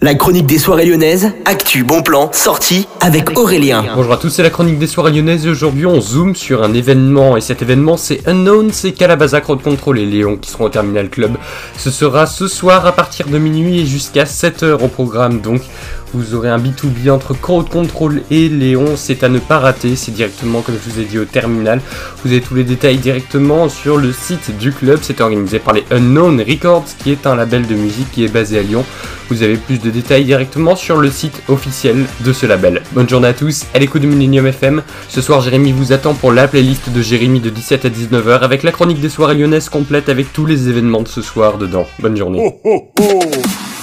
La chronique des soirées lyonnaises, actu, bon plan, sortie avec Aurélien. Bonjour à tous, c'est la chronique des soirées lyonnaises et aujourd'hui on zoome sur un événement et cet événement c'est Unknown, c'est Calabaza Crowd Control et Léon qui seront au Terminal Club. Ce sera ce soir à partir de minuit et jusqu'à 7h au programme donc vous aurez un B2B entre Crowd Control et Léon, c'est à ne pas rater, c'est directement comme je vous ai dit au terminal. Vous avez tous les détails directement sur le site du club, c'est organisé par les Unknown Records qui est un label de musique qui est basé à Lyon. Vous avez plus de détails directement sur le site officiel de ce label. Bonne journée à tous, à l'écoute de Millennium FM. Ce soir Jérémy vous attend pour la playlist de Jérémy de 17 à 19h avec la chronique des soirées lyonnaises complète avec tous les événements de ce soir dedans. Bonne journée.